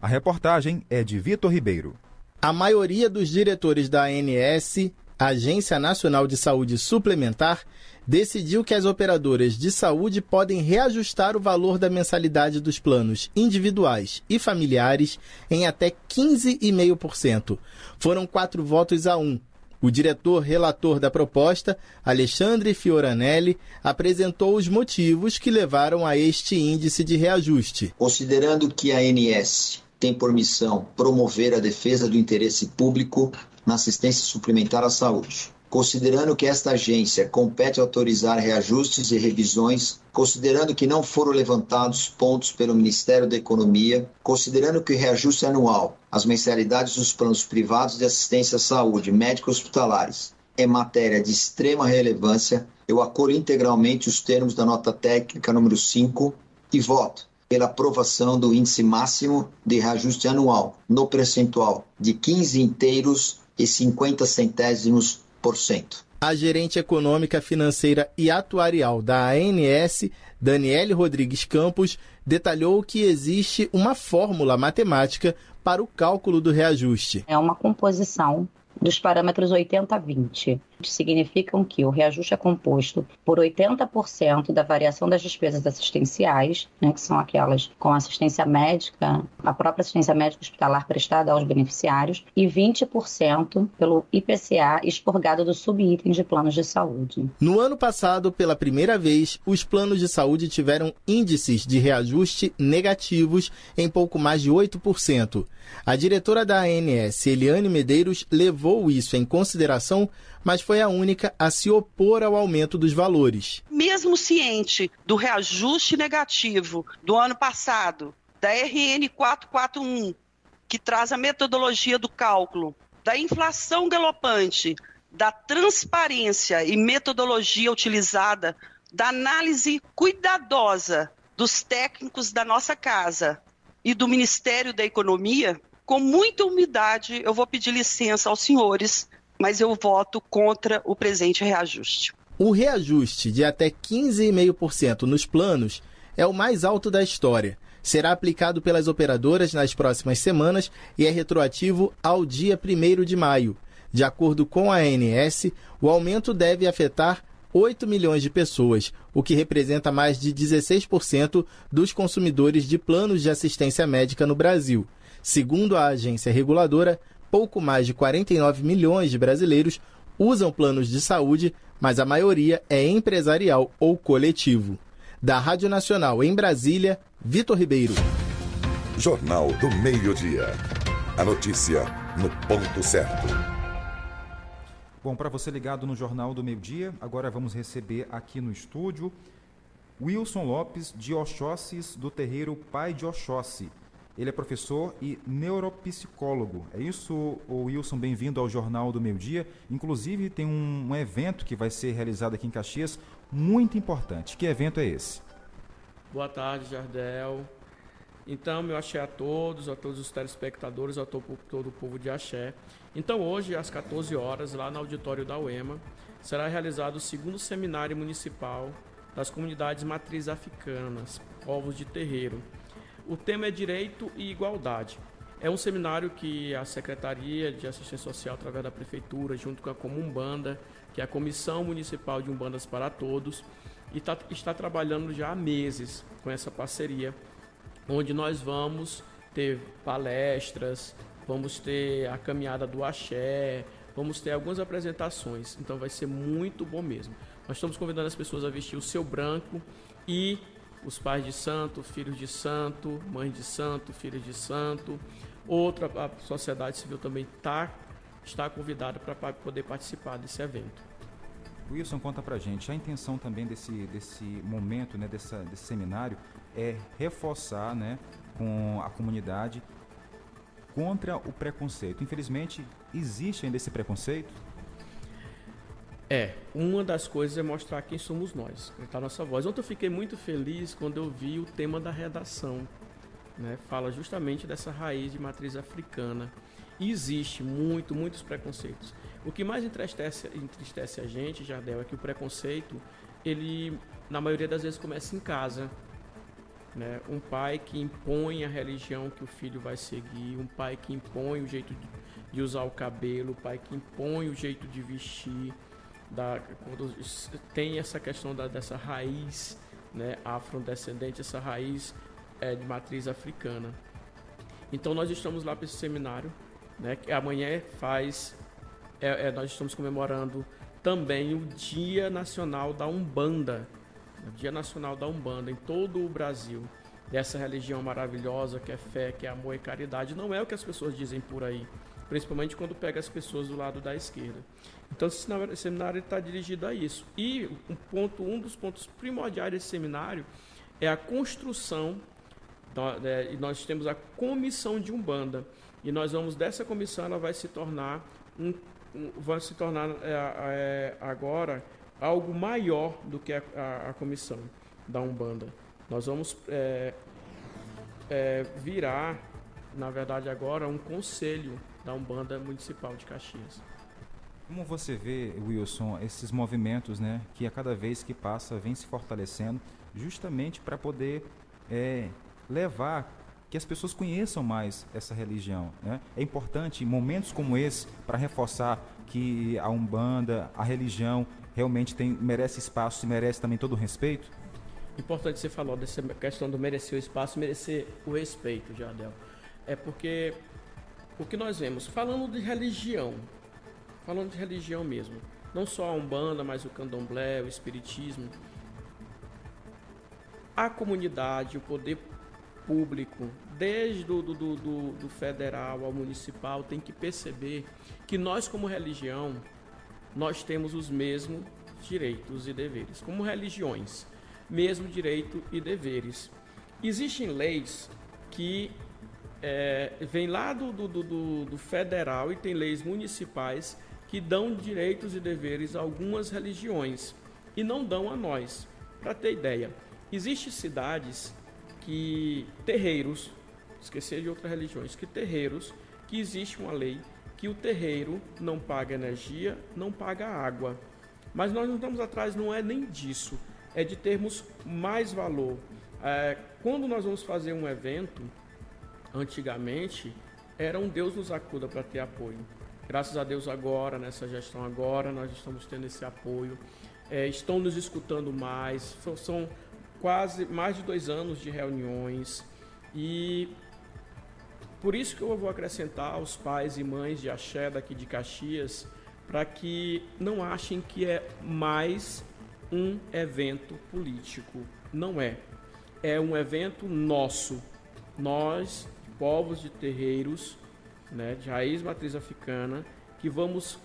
A reportagem é de Vitor Ribeiro. A maioria dos diretores da ANS, Agência Nacional de Saúde Suplementar, decidiu que as operadoras de saúde podem reajustar o valor da mensalidade dos planos individuais e familiares em até 15,5%. Foram quatro votos a um. O diretor relator da proposta, Alexandre Fioranelli, apresentou os motivos que levaram a este índice de reajuste. Considerando que a ANS tem por missão promover a defesa do interesse público na assistência suplementar à saúde. considerando que esta agência compete autorizar reajustes e revisões, considerando que não foram levantados pontos pelo Ministério da Economia, considerando que o reajuste anual, as mensalidades dos planos privados de assistência à saúde, médicos hospitalares, é matéria de extrema relevância, eu acolho integralmente os termos da nota técnica número 5 e voto pela aprovação do índice máximo de reajuste anual no percentual de 15 inteiros e 50 centésimos por cento. A gerente econômica, financeira e atuarial da ANS, Daniele Rodrigues Campos, detalhou que existe uma fórmula matemática para o cálculo do reajuste. É uma composição dos parâmetros 80-20 significam que o reajuste é composto por 80% da variação das despesas assistenciais, né, que são aquelas com assistência médica, a própria assistência médica hospitalar prestada aos beneficiários, e 20% pelo IPCA expurgado do subitem de planos de saúde. No ano passado, pela primeira vez, os planos de saúde tiveram índices de reajuste negativos em pouco mais de 8%. A diretora da ANS, Eliane Medeiros, levou isso em consideração mas foi a única a se opor ao aumento dos valores. Mesmo ciente do reajuste negativo do ano passado, da RN 441, que traz a metodologia do cálculo, da inflação galopante, da transparência e metodologia utilizada, da análise cuidadosa dos técnicos da nossa casa e do Ministério da Economia, com muita humildade, eu vou pedir licença aos senhores mas eu voto contra o presente reajuste. O reajuste de até 15,5% nos planos é o mais alto da história. Será aplicado pelas operadoras nas próximas semanas e é retroativo ao dia 1 de maio. De acordo com a ANS, o aumento deve afetar 8 milhões de pessoas, o que representa mais de 16% dos consumidores de planos de assistência médica no Brasil. Segundo a agência reguladora, pouco mais de 49 milhões de brasileiros usam planos de saúde, mas a maioria é empresarial ou coletivo. Da Rádio Nacional em Brasília, Vitor Ribeiro. Jornal do Meio-Dia. A notícia no ponto certo. Bom, para você ligado no Jornal do Meio-Dia, agora vamos receber aqui no estúdio Wilson Lopes de Oxóssis, do terreiro Pai de Oxóssi. Ele é professor e neuropsicólogo. É isso, Wilson? Bem-vindo ao Jornal do Meio Dia. Inclusive, tem um, um, evento que vai ser realizado aqui em Caxias muito importante. Que evento é esse? Boa tarde, Jardel. Então, meu axé a todos, a todos os telespectadores, a todo, todo o povo de axé. Então, hoje, às 14 horas, lá no auditório da UEMA, será realizado o segundo seminário municipal das comunidades matriz africanas, povos de terreiro o tema é Direito e Igualdade. É um seminário que a Secretaria de Assistência Social, através da Prefeitura, junto com a Comumbanda, que é a Comissão Municipal de Umbandas para Todos, e tá, está trabalhando já há meses com essa parceria, onde nós vamos ter palestras, vamos ter a caminhada do axé, vamos ter algumas apresentações. Então vai ser muito bom mesmo. Nós estamos convidando as pessoas a vestir o seu branco e os pais de santo, filhos de santo, mães de santo, filhos de santo. Outra a sociedade civil também tá, está convidada para poder participar desse evento. Wilson, conta pra gente, a intenção também desse, desse momento, né, dessa, desse seminário, é reforçar né, com a comunidade contra o preconceito. Infelizmente, existe ainda esse preconceito? É, uma das coisas é mostrar quem somos nós, cantar nossa voz. Ontem eu fiquei muito feliz quando eu vi o tema da redação. Né? Fala justamente dessa raiz de matriz africana. E existe muito, muitos preconceitos. O que mais entristece, entristece a gente, Jardel, é que o preconceito, ele, na maioria das vezes, começa em casa. Né? Um pai que impõe a religião que o filho vai seguir, um pai que impõe o jeito de, de usar o cabelo, um pai que impõe o jeito de vestir da, quando tem essa questão da, dessa raiz né, afrodescendente, essa raiz é, de matriz africana. Então nós estamos lá para esse seminário, né, que amanhã faz, é, é, nós estamos comemorando também o Dia Nacional da Umbanda, o Dia Nacional da Umbanda em todo o Brasil, dessa religião maravilhosa que é fé, que é amor e caridade. Não é o que as pessoas dizem por aí. principalmente quando pega as pessoas do lado da esquerda. Então, esse seminário está dirigido a isso. E um, ponto, um dos pontos primordiais desse seminário é a construção, é, e nós temos a comissão de Umbanda, e nós vamos, dessa comissão, ela vai se tornar, um vai se tornar é, é, agora algo maior do que a, a, a, comissão da Umbanda. Nós vamos é, é, virar, na verdade agora, um conselho da Umbanda Municipal de Caxias. Como você vê, Wilson, esses movimentos, né, que a cada vez que passa vem se fortalecendo, justamente para poder é, levar que as pessoas conheçam mais essa religião. Né? É importante momentos como esse para reforçar que a umbanda, a religião realmente tem merece espaço e merece também todo o respeito. Importante você falou dessa questão do merecer o espaço, merecer o respeito, Jardel. É porque o que nós vemos, falando de religião, falando de religião mesmo, não só a Umbanda, mas o Candomblé, o Espiritismo, a comunidade, o poder público, desde do, do, do, do federal ao municipal, tem que perceber que nós, como religião, nós temos os mesmos direitos e deveres, como religiões, mesmo direito e deveres. Existem leis que é, vem lá do, do, do, do federal e tem leis municipais que dão direitos e deveres a algumas religiões e não dão a nós. Para ter ideia, existem cidades que terreiros, esquecer de outras religiões, que terreiros que existe uma lei que o terreiro não paga energia, não paga água. Mas nós não estamos atrás, não é nem disso, é de termos mais valor. É, quando nós vamos fazer um evento, antigamente era um Deus nos acuda para ter apoio. Graças a Deus agora, nessa gestão agora, nós estamos tendo esse apoio. É, estão nos escutando mais. São, quase mais de dois anos de reuniões. E por isso que eu vou acrescentar aos pais e mães de axé daqui de Caxias, para que não achem que é mais um evento político. Não é. É um evento nosso. Nós, povos de terreiros, né, de raiz matriz africana, que vamos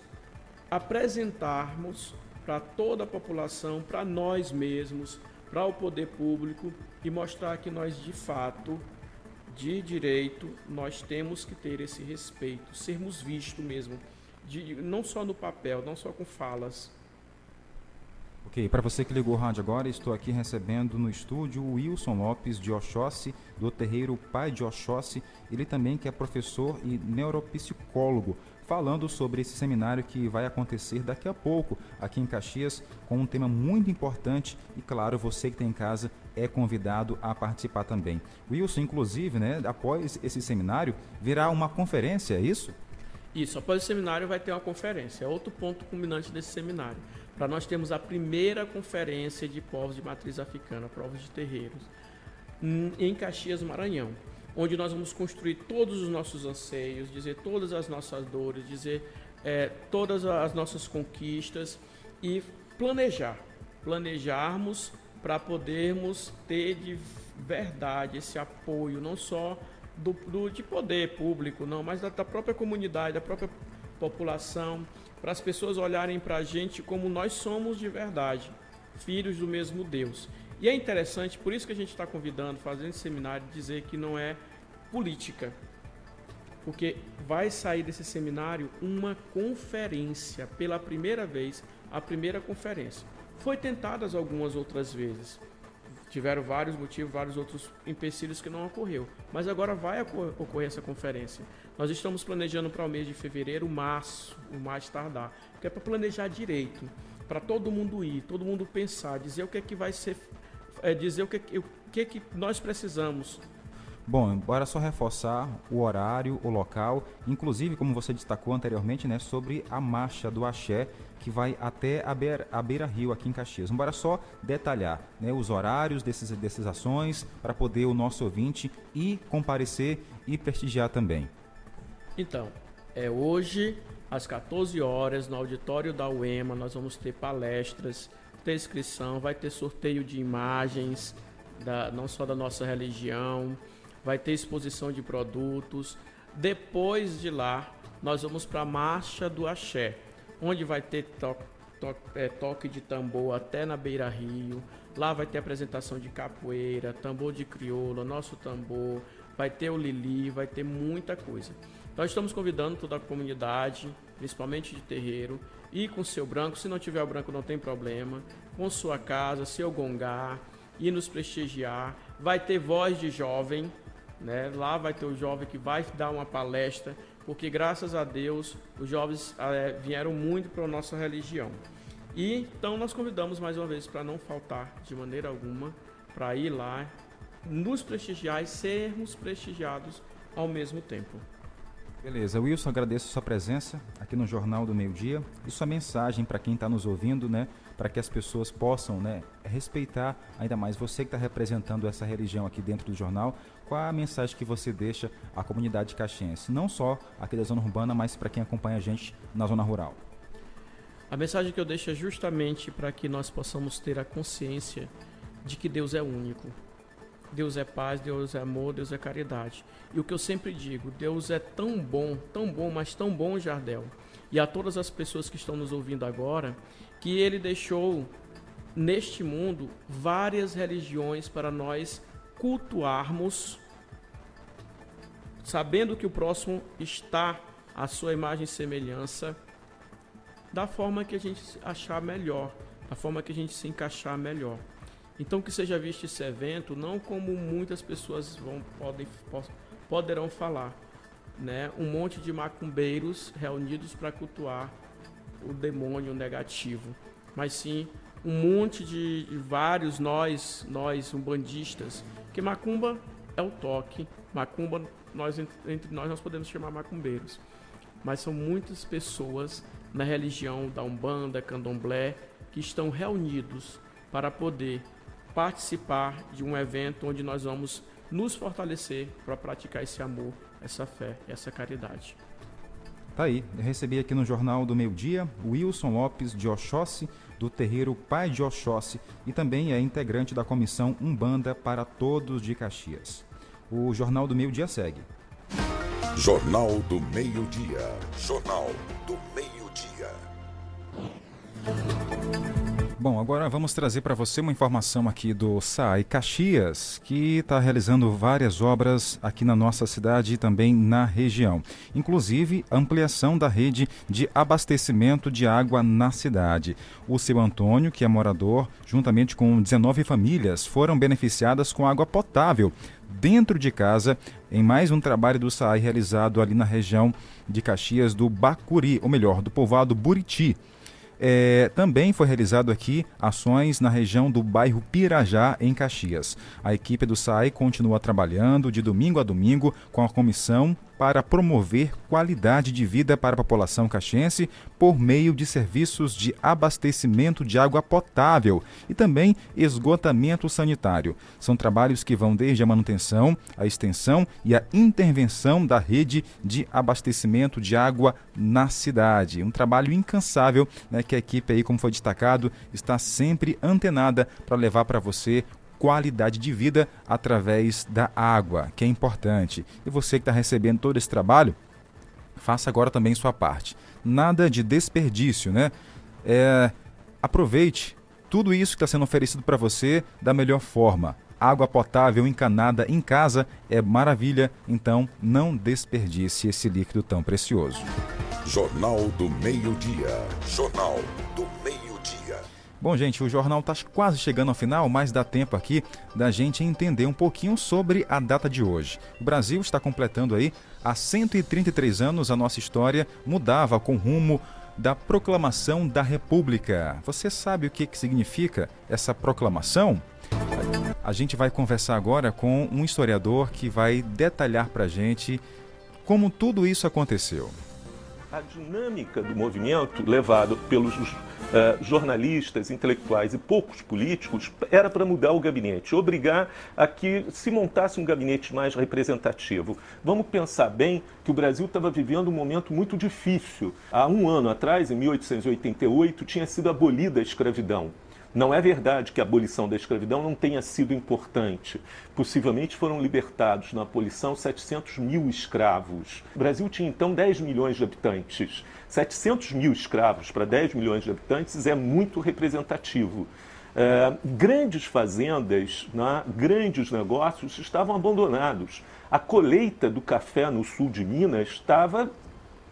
apresentarmos para toda a população, para nós mesmos, para o poder público e mostrar que nós de fato, de direito, nós temos que ter esse respeito, sermos vistos mesmo, de, não só no papel, não só com falas, Ok, para você que ligou o rádio agora, estou aqui recebendo no estúdio o Wilson Lopes de Oxóssi, do terreiro Pai de Oxóssi, ele também que é professor e neuropsicólogo, falando sobre esse seminário que vai acontecer daqui a pouco aqui em Caxias, com um tema muito importante e claro, você que tem em casa é convidado a participar também. Wilson, inclusive, né, após esse seminário, virá uma conferência, é isso? Isso, após o seminário vai ter uma conferência, é outro ponto culminante desse seminário. Para nós termos a primeira conferência de povos de matriz africana, povos de terreiros, em Caxias Maranhão, onde nós vamos construir todos os nossos anseios, dizer todas as nossas dores, dizer é, todas as nossas conquistas e planejar, planejarmos para podermos ter de verdade esse apoio, não só do, do de poder público, não, mas da, da própria comunidade, da própria população, para as pessoas olharem para a gente como nós somos de verdade, filhos do mesmo Deus. E é interessante, por isso que a gente está convidando, fazendo esse seminário, dizer que não é política, porque vai sair desse seminário uma conferência, pela primeira vez, a primeira conferência. Foi tentadas algumas outras vezes, tiveram vários motivos, vários outros empecilhos que não ocorreu. Mas agora vai ocorrer essa conferência. Nós estamos planejando para o mês de fevereiro, março, o mais tardar, porque é para planejar direito, para todo mundo ir, todo mundo pensar, dizer o que é que vai ser, é, dizer o que, o que, que nós precisamos Bom, bora só reforçar o horário, o local, inclusive, como você destacou anteriormente, né, sobre a marcha do Axé, que vai até a Beira, a Beira Rio, aqui em Caxias. Bora só detalhar né, os horários desses, dessas ações, para poder o nosso ouvinte ir comparecer e prestigiar também. Então, é hoje, às 14 horas, no auditório da UEMA, nós vamos ter palestras, ter inscrição, vai ter sorteio de imagens, da, não só da nossa religião, vai ter exposição de produtos. Depois de lá, nós vamos para a Marcha do Axé, onde vai ter to to é, toque de tambor até na Beira Rio. Lá vai ter apresentação de capoeira, tambor de crioula, nosso tambor, vai ter o Lili, vai ter muita coisa. Nós estamos convidando toda a comunidade, principalmente de terreiro, e com seu branco, se não tiver o branco não tem problema, com sua casa, seu gongar, e nos prestigiar. Vai ter voz de jovem, né? Lá vai ter o jovem que vai dar uma palestra, porque graças a Deus os jovens é, vieram muito para a nossa religião. E então nós convidamos mais uma vez para não faltar de maneira alguma, para ir lá, nos prestigiar e sermos prestigiados ao mesmo tempo. Beleza, Wilson, agradeço a sua presença aqui no Jornal do Meio Dia e sua mensagem para quem está nos ouvindo, né? Para que as pessoas possam né, respeitar ainda mais você que está representando essa religião aqui dentro do jornal. Qual a mensagem que você deixa à comunidade caxiense? Não só aqui da zona urbana, mas para quem acompanha a gente na zona rural. A mensagem que eu deixo é justamente para que nós possamos ter a consciência de que Deus é único. Deus é paz, Deus é amor, Deus é caridade. E o que eu sempre digo, Deus é tão bom, tão bom, mas tão bom, Jardel, e a todas as pessoas que estão nos ouvindo agora, que ele deixou neste mundo várias religiões para nós cultuarmos, sabendo que o próximo está à sua imagem e semelhança, da forma que a gente achar melhor, da forma que a gente se encaixar melhor. Então que seja visto esse evento não como muitas pessoas vão podem poderão falar, né? Um monte de macumbeiros reunidos para cultuar o demônio negativo, mas sim um monte de, de vários nós, nós umbandistas, que macumba é o toque, macumba nós entre nós nós podemos chamar macumbeiros, mas são muitas pessoas na religião da Umbanda, Candomblé, que estão reunidos para poder participar de um evento onde nós vamos nos fortalecer para praticar esse amor, essa fé, essa caridade. Tá aí, eu recebi aqui no Jornal do Meio Dia Wilson Lopes de Oxóssi, do terreiro Pai de Oxóssi, e também é integrante da comissão Umbanda para Todos de Caxias. O Jornal do Meio Dia segue. Jornal do Meio Dia. Jornal do Meio Bom, agora vamos trazer para você uma informação aqui do SAI Caxias, que está realizando várias obras aqui na nossa cidade e também na região. Inclusive, ampliação da rede de abastecimento de água na cidade. O seu Antônio, que é morador, juntamente com 19 famílias, foram beneficiadas com água potável dentro de casa em mais um trabalho do SAI realizado ali na região de Caxias do Bacuri, ou melhor, do povoado Buriti. É, também foi realizado aqui ações na região do bairro Pirajá, em Caxias. A equipe do SAI continua trabalhando de domingo a domingo com a comissão para promover qualidade de vida para a população caxiense por meio de serviços de abastecimento de água potável e também esgotamento sanitário. São trabalhos que vão desde a manutenção, a extensão e a intervenção da rede de abastecimento de água na cidade. Um trabalho incansável né, que a equipe aí, como foi destacado, está sempre antenada para levar para você qualidade de vida através da água, que é importante. E você que está recebendo todo esse trabalho, faça agora também sua parte. Nada de desperdício, né? É, aproveite tudo isso que está sendo oferecido para você da melhor forma. Água potável encanada em casa é maravilha, então não desperdice esse líquido tão precioso. Jornal do Meio-Dia. Jornal do Meio-Dia. Bom, gente, o jornal está quase chegando ao final, mas dá tempo aqui da gente entender um pouquinho sobre a data de hoje. O Brasil está completando aí há 133 anos a nossa história mudava com rumo da proclamação da República. Você sabe o que, que significa essa proclamação? A gente vai conversar agora com um historiador que vai detalhar para gente como tudo isso aconteceu. A dinâmica do movimento levado pelos uh, jornalistas, intelectuais e poucos políticos era para mudar o gabinete, obrigar a que se montasse um gabinete mais representativo. Vamos pensar bem que o Brasil estava vivendo um momento muito difícil. Há um ano atrás, em 1888, tinha sido abolida a escravidão. Não é verdade que a abolição da escravidão não tenha sido importante. Possivelmente foram libertados na abolição 700 mil escravos. O Brasil tinha então 10 milhões de habitantes. 700 mil escravos para 10 milhões de habitantes é muito representativo. É, grandes fazendas, né, grandes negócios estavam abandonados. A colheita do café no sul de Minas estava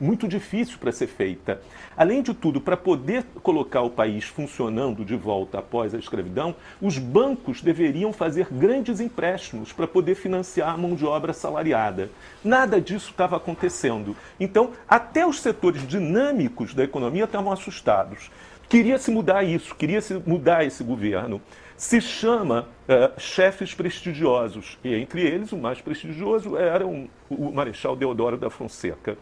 muito difícil para ser feita. Além de tudo, para poder colocar o país funcionando de volta após a escravidão, os bancos deveriam fazer grandes empréstimos para poder financiar a mão de obra salariada. Nada disso estava acontecendo. Então, até os setores dinâmicos da economia estavam assustados. Queria-se mudar isso, queria-se mudar esse governo. Se chama uh, chefes prestigiosos, e entre eles o mais prestigioso era um, o Marechal Deodoro da Fonseca.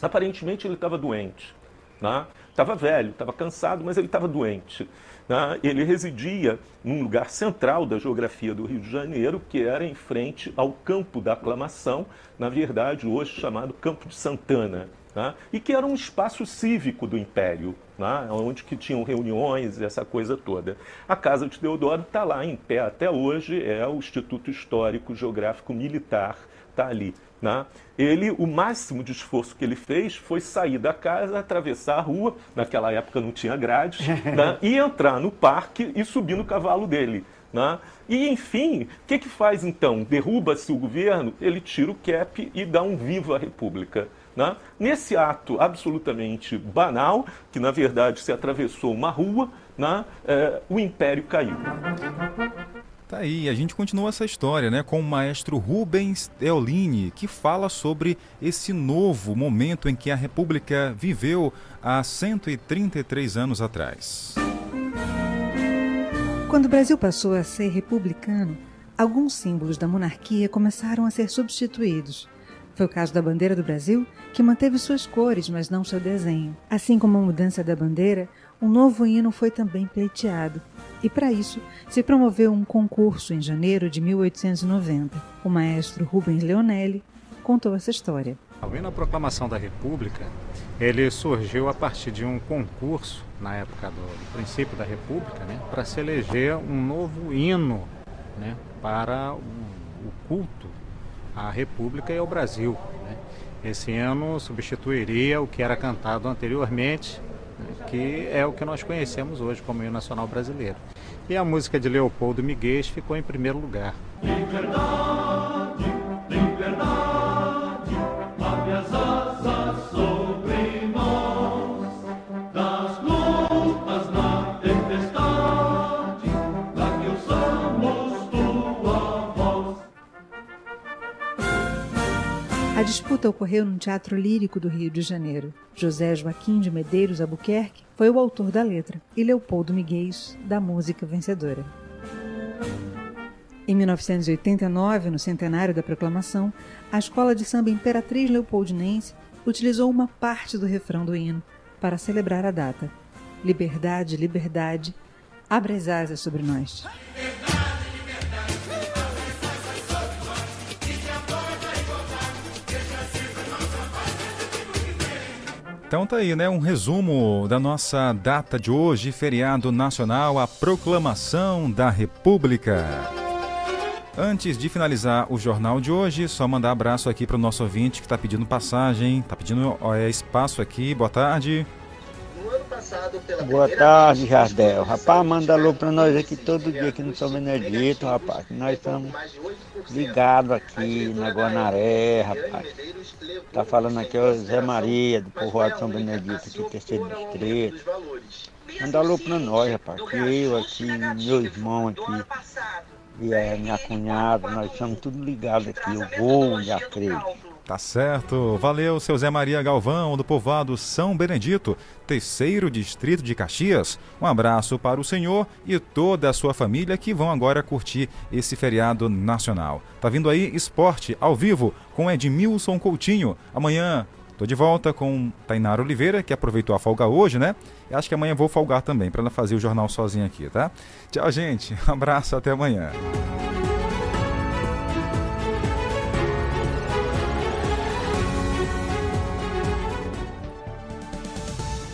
Aparentemente ele estava doente, estava né? velho, estava cansado, mas ele estava doente. Né? Ele residia num lugar central da geografia do Rio de Janeiro, que era em frente ao Campo da Aclamação, na verdade hoje chamado Campo de Santana, né? e que era um espaço cívico do Império, né? onde que tinham reuniões e essa coisa toda. A Casa de Deodoro está lá em pé até hoje, é o Instituto Histórico Geográfico Militar, está ali. Né? Ele, o máximo de esforço que ele fez foi sair da casa, atravessar a rua, naquela época não tinha grades, né? e entrar no parque e subir no cavalo dele. Né? E, enfim, o que, que faz então? Derruba-se o governo, ele tira o cap e dá um vivo à República. Né? Nesse ato absolutamente banal, que na verdade se atravessou uma rua, né? É, o império caiu. Tá aí, a gente continua essa história, né, com o maestro Rubens Eolini, que fala sobre esse novo momento em que a República viveu há 133 anos atrás. Quando o Brasil passou a ser republicano, alguns símbolos da monarquia começaram a ser substituídos. Foi o caso da bandeira do Brasil, que manteve suas cores, mas não seu desenho. Assim como a mudança da bandeira, um novo hino foi também pleiteado, e para isso se promoveu um concurso em janeiro de 1890. O maestro Rubens Leonelli contou essa história. O hino à proclamação da República, ele surgiu a partir de um concurso na época do, princípio da República, né, para se eleger um novo hino, né, para o, o culto à República e ao Brasil. Né. Esse hino substituiria o que era cantado anteriormente que é o que nós conhecemos hoje como hino nacional brasileiro. E a música de Leopoldo Miguel ficou em primeiro lugar. A disputa ocorreu no Teatro Lírico do Rio de Janeiro. José Joaquim de Medeiros Albuquerque foi o autor da letra e Leopoldo Miguel da música vencedora. Em 1989, no centenário da proclamação, a Escola de Samba Imperatriz Leopoldinense utilizou uma parte do refrão do hino para celebrar a data. Liberdade, liberdade, abre as asas sobre nós. Então tá aí, né? Um resumo da nossa data de hoje, feriado nacional, a proclamação da República. Antes de finalizar o jornal de hoje, só mandar abraço aqui para o nosso ouvinte que está pedindo passagem, está pedindo é, espaço aqui. Boa tarde. Boa tarde, Jardel. Rapaz, manda alô para nós aqui todo dia aqui no São Benedito, rapaz. Nós estamos ligados aqui na Guanaré, rapaz. Tá falando aqui o Zé Maria, do povoado de São Benedito, aqui, terceiro distrito. Manda alô para nós, rapaz. Que eu aqui, meu irmão aqui, e a minha cunhada, nós estamos tudo ligados aqui, o voo e a creio. Tá certo. Valeu, seu Zé Maria Galvão, do povoado São Benedito, terceiro distrito de Caxias. Um abraço para o senhor e toda a sua família que vão agora curtir esse feriado nacional. Tá vindo aí esporte ao vivo com Edmilson Coutinho. Amanhã tô de volta com Tainara Oliveira, que aproveitou a folga hoje, né? E acho que amanhã vou folgar também, para não fazer o jornal sozinho aqui, tá? Tchau, gente. Um abraço, até amanhã.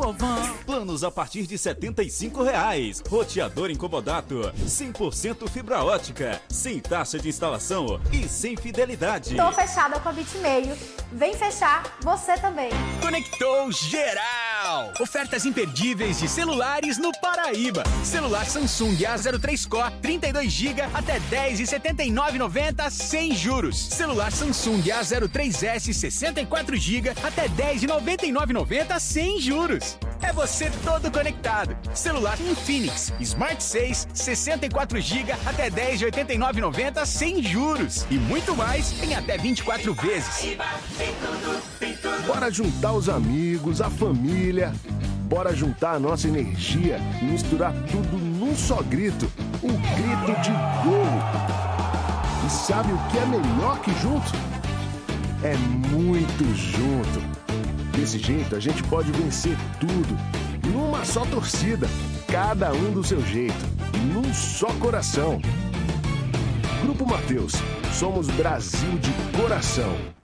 povão. Planos a partir de 75 reais. Roteador incomodato. 100% fibra ótica. Sem taxa de instalação e sem fidelidade. Tô fechada com a Bitmail. Vem fechar você também. Conectou geral! Ofertas imperdíveis de celulares no Paraíba. Celular Samsung A03 Core 32 GB até 10,7990 sem juros. Celular Samsung A03S 64 GB até 10,9990 sem juros. É você todo conectado. Celular Infinix Smart 6 64 GB até 10,8990 sem juros e muito mais em até 24 vezes. Bora juntar os amigos, a família. Bora juntar a nossa energia e misturar tudo num só grito. Um grito de gol. E sabe o que é melhor que junto? É muito junto. Desse jeito a gente pode vencer tudo. Numa só torcida. Cada um do seu jeito. Num só coração. Grupo Mateus. Somos Brasil de coração.